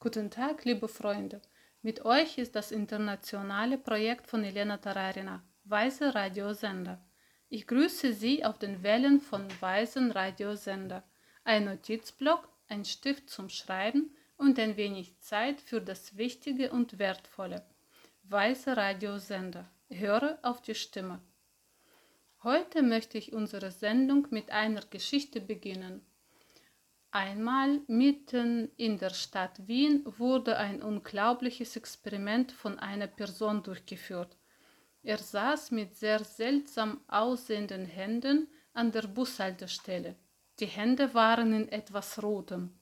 Guten Tag, liebe Freunde. Mit euch ist das internationale Projekt von Elena Tararina, Weise Radiosender. Ich grüße Sie auf den Wellen von Weisen Radiosender. Ein Notizblock, ein Stift zum Schreiben und ein wenig Zeit für das Wichtige und Wertvolle. Weise Radiosender. Höre auf die Stimme. Heute möchte ich unsere Sendung mit einer Geschichte beginnen. Einmal mitten in der Stadt Wien wurde ein unglaubliches Experiment von einer Person durchgeführt. Er saß mit sehr seltsam aussehenden Händen an der Bushaltestelle. Die Hände waren in etwas Rotem.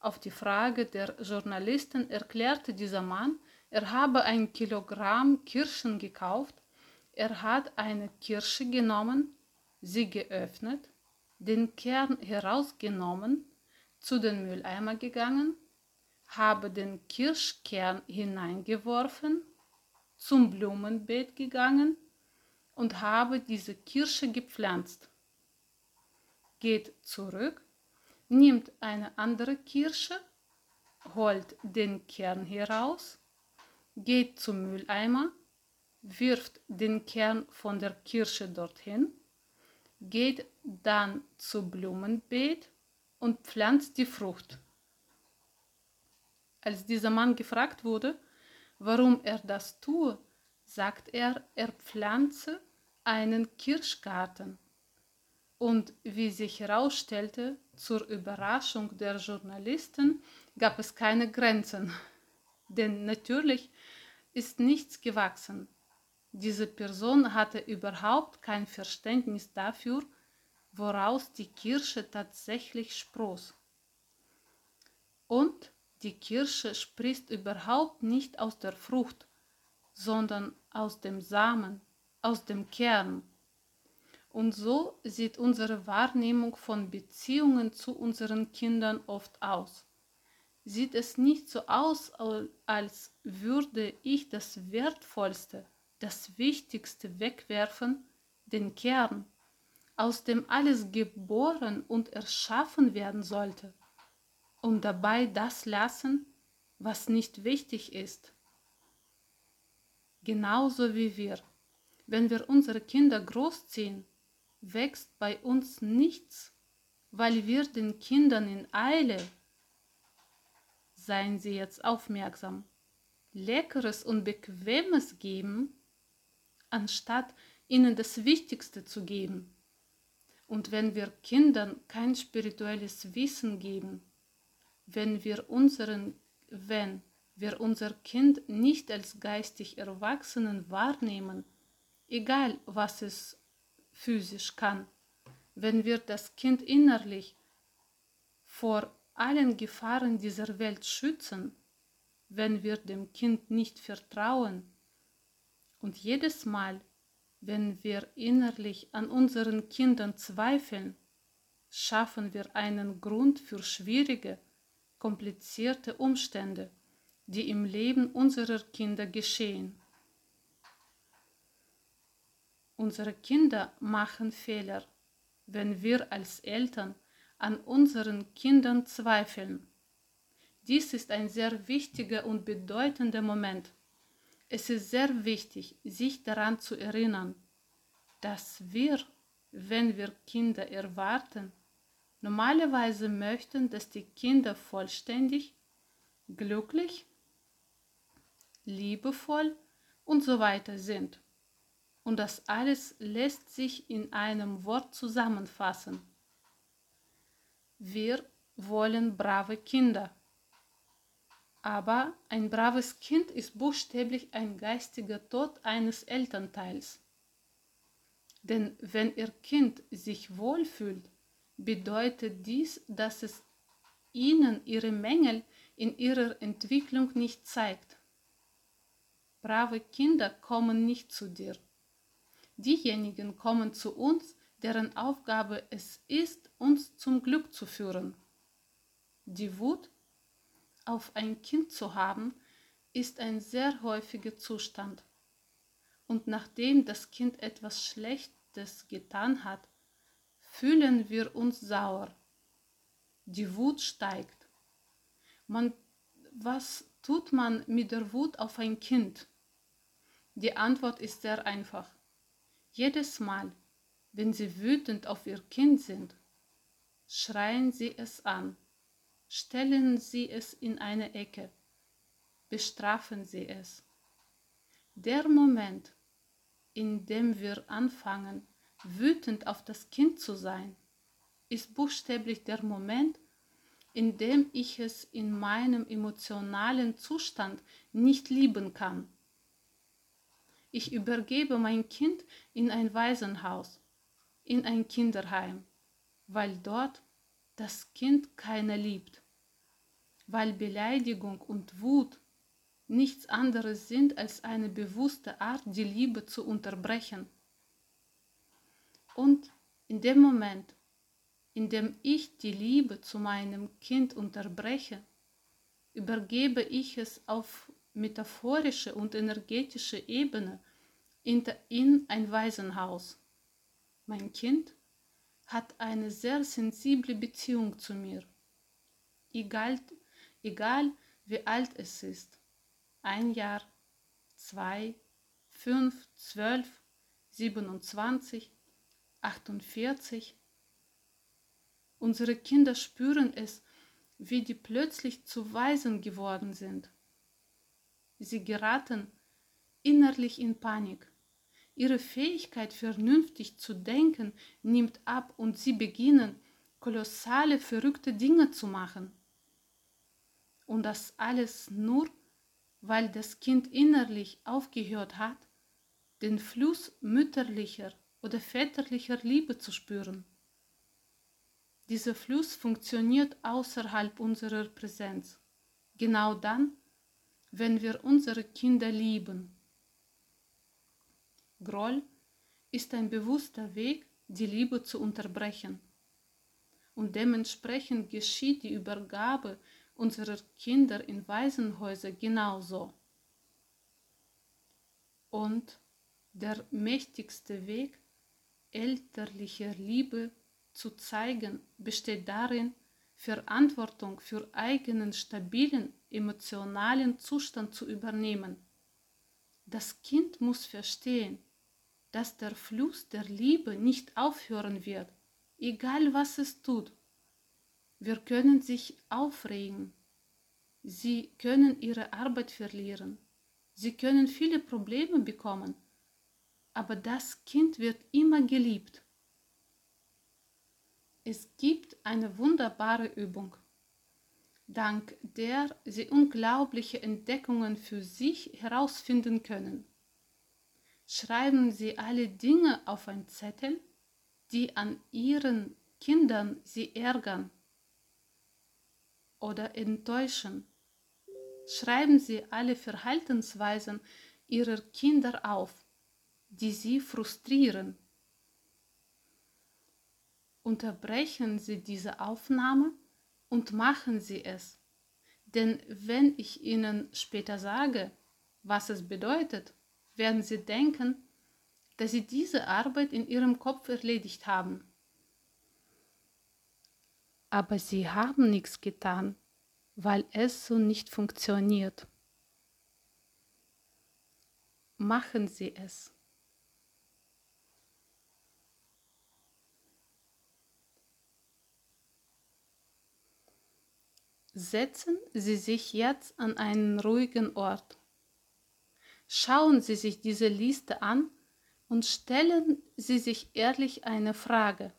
Auf die Frage der Journalisten erklärte dieser Mann, er habe ein Kilogramm Kirschen gekauft, er hat eine Kirsche genommen, sie geöffnet, den Kern herausgenommen, zu den Mülleimer gegangen, habe den Kirschkern hineingeworfen, zum Blumenbeet gegangen und habe diese Kirsche gepflanzt. Geht zurück, nimmt eine andere Kirsche, holt den Kern heraus, geht zum Mülleimer, wirft den Kern von der Kirsche dorthin, geht dann zu Blumenbeet und pflanzt die Frucht. Als dieser Mann gefragt wurde, warum er das tue, sagt er, er pflanze einen Kirschgarten. Und wie sich herausstellte, zur Überraschung der Journalisten gab es keine Grenzen. Denn natürlich ist nichts gewachsen. Diese Person hatte überhaupt kein Verständnis dafür, woraus die Kirsche tatsächlich spross. Und die Kirsche sprießt überhaupt nicht aus der Frucht, sondern aus dem Samen, aus dem Kern. Und so sieht unsere Wahrnehmung von Beziehungen zu unseren Kindern oft aus. Sieht es nicht so aus, als würde ich das Wertvollste, das Wichtigste wegwerfen, den Kern, aus dem alles geboren und erschaffen werden sollte, und dabei das lassen, was nicht wichtig ist. Genauso wie wir, wenn wir unsere Kinder großziehen, wächst bei uns nichts, weil wir den Kindern in Eile, seien Sie jetzt aufmerksam, Leckeres und Bequemes geben, anstatt ihnen das Wichtigste zu geben. Und wenn wir Kindern kein spirituelles Wissen geben, wenn wir unseren, wenn wir unser Kind nicht als geistig Erwachsenen wahrnehmen, egal was es physisch kann, wenn wir das Kind innerlich vor allen Gefahren dieser Welt schützen, wenn wir dem Kind nicht vertrauen und jedes Mal, wenn wir innerlich an unseren Kindern zweifeln, schaffen wir einen Grund für schwierige, komplizierte Umstände, die im Leben unserer Kinder geschehen. Unsere Kinder machen Fehler, wenn wir als Eltern an unseren Kindern zweifeln. Dies ist ein sehr wichtiger und bedeutender Moment. Es ist sehr wichtig, sich daran zu erinnern, dass wir, wenn wir Kinder erwarten, normalerweise möchten, dass die Kinder vollständig, glücklich, liebevoll und so weiter sind. Und das alles lässt sich in einem Wort zusammenfassen. Wir wollen brave Kinder. Aber ein braves Kind ist buchstäblich ein geistiger Tod eines Elternteils. Denn wenn ihr Kind sich wohlfühlt, bedeutet dies, dass es ihnen ihre Mängel in ihrer Entwicklung nicht zeigt. Brave Kinder kommen nicht zu dir. Diejenigen kommen zu uns, deren Aufgabe es ist, uns zum Glück zu führen. Die Wut auf ein Kind zu haben, ist ein sehr häufiger Zustand. Und nachdem das Kind etwas Schlechtes getan hat, fühlen wir uns sauer. Die Wut steigt. Man was tut man mit der Wut auf ein Kind? Die Antwort ist sehr einfach. Jedes Mal, wenn Sie wütend auf Ihr Kind sind, schreien Sie es an, stellen Sie es in eine Ecke, bestrafen Sie es. Der Moment, in dem wir anfangen, wütend auf das Kind zu sein, ist buchstäblich der Moment, in dem ich es in meinem emotionalen Zustand nicht lieben kann. Ich übergebe mein Kind in ein Waisenhaus, in ein Kinderheim, weil dort das Kind keiner liebt, weil Beleidigung und Wut nichts anderes sind als eine bewusste Art, die Liebe zu unterbrechen. Und in dem Moment, in dem ich die Liebe zu meinem Kind unterbreche, übergebe ich es auf metaphorische und energetische Ebene in ein Waisenhaus. Mein Kind hat eine sehr sensible Beziehung zu mir. Egal, egal wie alt es ist. Ein Jahr, zwei, fünf, zwölf, siebenundzwanzig, achtundvierzig. Unsere Kinder spüren es, wie die plötzlich zu Waisen geworden sind. Sie geraten innerlich in Panik. Ihre Fähigkeit, vernünftig zu denken, nimmt ab und sie beginnen, kolossale, verrückte Dinge zu machen. Und das alles nur, weil das Kind innerlich aufgehört hat, den Fluss mütterlicher oder väterlicher Liebe zu spüren. Dieser Fluss funktioniert außerhalb unserer Präsenz, genau dann, wenn wir unsere Kinder lieben Groll ist ein bewusster Weg, die Liebe zu unterbrechen. Und dementsprechend geschieht die Übergabe unserer Kinder in Waisenhäuser genauso. Und der mächtigste Weg, elterlicher Liebe zu zeigen, besteht darin, Verantwortung für eigenen stabilen emotionalen Zustand zu übernehmen. Das Kind muss verstehen, dass der Fluss der Liebe nicht aufhören wird, egal was es tut. Wir können sich aufregen. Sie können ihre Arbeit verlieren. Sie können viele Probleme bekommen. Aber das Kind wird immer geliebt. Es gibt eine wunderbare Übung, dank der Sie unglaubliche Entdeckungen für sich herausfinden können schreiben Sie alle Dinge auf ein Zettel, die an Ihren Kindern Sie ärgern oder enttäuschen. Schreiben Sie alle Verhaltensweisen Ihrer Kinder auf, die Sie frustrieren. Unterbrechen Sie diese Aufnahme und machen Sie es. Denn wenn ich Ihnen später sage, was es bedeutet, werden sie denken, dass sie diese Arbeit in ihrem Kopf erledigt haben. Aber sie haben nichts getan, weil es so nicht funktioniert. Machen Sie es. Setzen Sie sich jetzt an einen ruhigen Ort Schauen Sie sich diese Liste an und stellen Sie sich ehrlich eine Frage.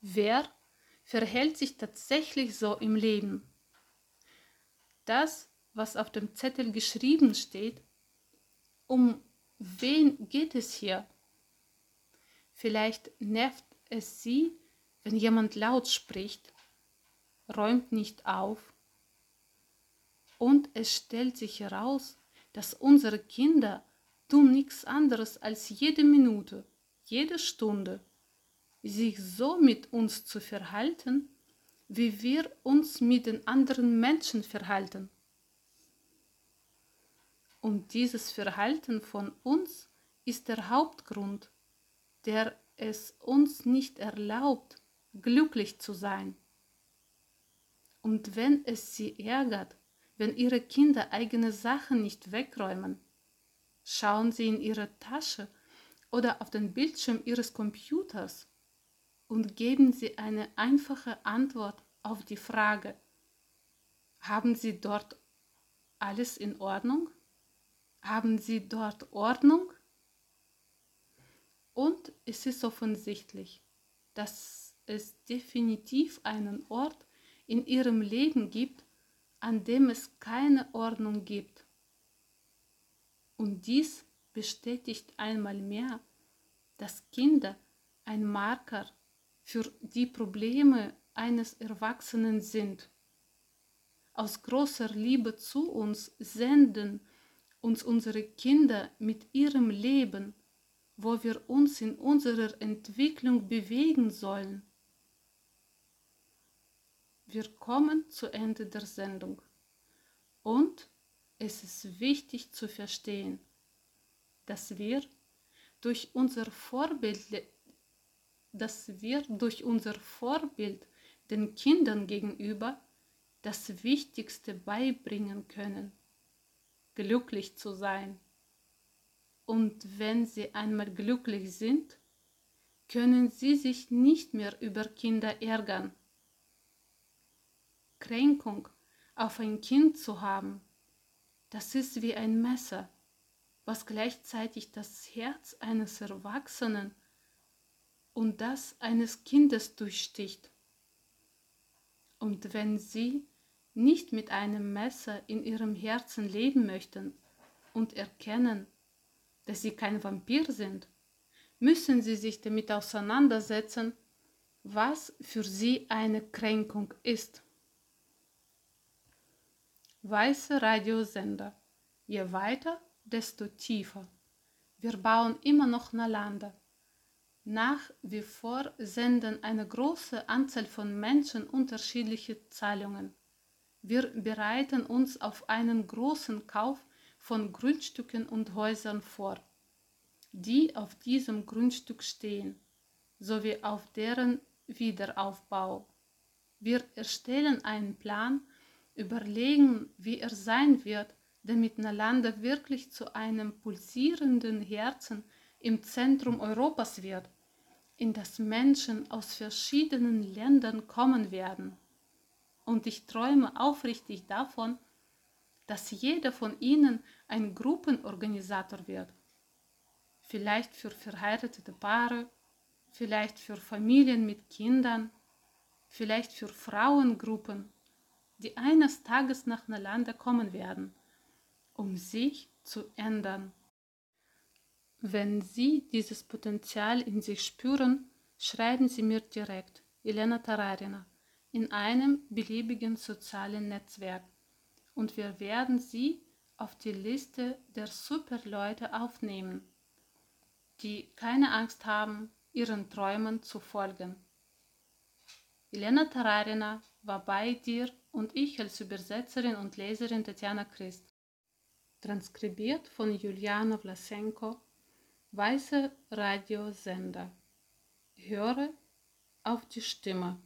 Wer verhält sich tatsächlich so im Leben? Das, was auf dem Zettel geschrieben steht, um wen geht es hier? Vielleicht nervt es Sie, wenn jemand laut spricht, räumt nicht auf und es stellt sich heraus, dass unsere Kinder tun nichts anderes als jede Minute, jede Stunde, sich so mit uns zu verhalten, wie wir uns mit den anderen Menschen verhalten. Und dieses Verhalten von uns ist der Hauptgrund, der es uns nicht erlaubt, glücklich zu sein. Und wenn es sie ärgert, wenn ihre Kinder eigene Sachen nicht wegräumen, schauen sie in ihre Tasche oder auf den Bildschirm ihres Computers und geben sie eine einfache Antwort auf die Frage, haben Sie dort alles in Ordnung? Haben Sie dort Ordnung? Und es ist offensichtlich, dass es definitiv einen Ort in Ihrem Leben gibt, an dem es keine Ordnung gibt. Und dies bestätigt einmal mehr, dass Kinder ein Marker für die Probleme eines Erwachsenen sind. Aus großer Liebe zu uns senden uns unsere Kinder mit ihrem Leben, wo wir uns in unserer Entwicklung bewegen sollen. Wir kommen zu Ende der Sendung und es ist wichtig zu verstehen, dass wir durch unser Vorbild, dass wir durch unser Vorbild den Kindern gegenüber das Wichtigste beibringen können, glücklich zu sein. Und wenn sie einmal glücklich sind, können sie sich nicht mehr über Kinder ärgern. Kränkung auf ein Kind zu haben, das ist wie ein Messer, was gleichzeitig das Herz eines Erwachsenen und das eines Kindes durchsticht. Und wenn Sie nicht mit einem Messer in Ihrem Herzen leben möchten und erkennen, dass Sie kein Vampir sind, müssen Sie sich damit auseinandersetzen, was für Sie eine Kränkung ist. Weiße Radiosender. Je weiter, desto tiefer. Wir bauen immer noch Nalanda. Nach wie vor senden eine große Anzahl von Menschen unterschiedliche Zahlungen. Wir bereiten uns auf einen großen Kauf von Grundstücken und Häusern vor, die auf diesem Grundstück stehen, sowie auf deren Wiederaufbau. Wir erstellen einen Plan, überlegen, wie er sein wird damit Nalanda wirklich zu einem pulsierenden Herzen im Zentrum Europas wird, in das Menschen aus verschiedenen Ländern kommen werden. Und ich träume aufrichtig davon, dass jeder von ihnen ein Gruppenorganisator wird. Vielleicht für verheiratete Paare, vielleicht für Familien mit Kindern, vielleicht für Frauengruppen, die eines Tages nach Nalanda kommen werden um sich zu ändern. Wenn Sie dieses Potenzial in sich spüren, schreiben Sie mir direkt, Elena Tararina, in einem beliebigen sozialen Netzwerk und wir werden Sie auf die Liste der Superleute aufnehmen, die keine Angst haben, ihren Träumen zu folgen. Elena Tararina war bei dir und ich als Übersetzerin und Leserin Tatjana Christ transkribiert von Juliana Vlasenko, Weiße Radiosender. Höre auf die Stimme.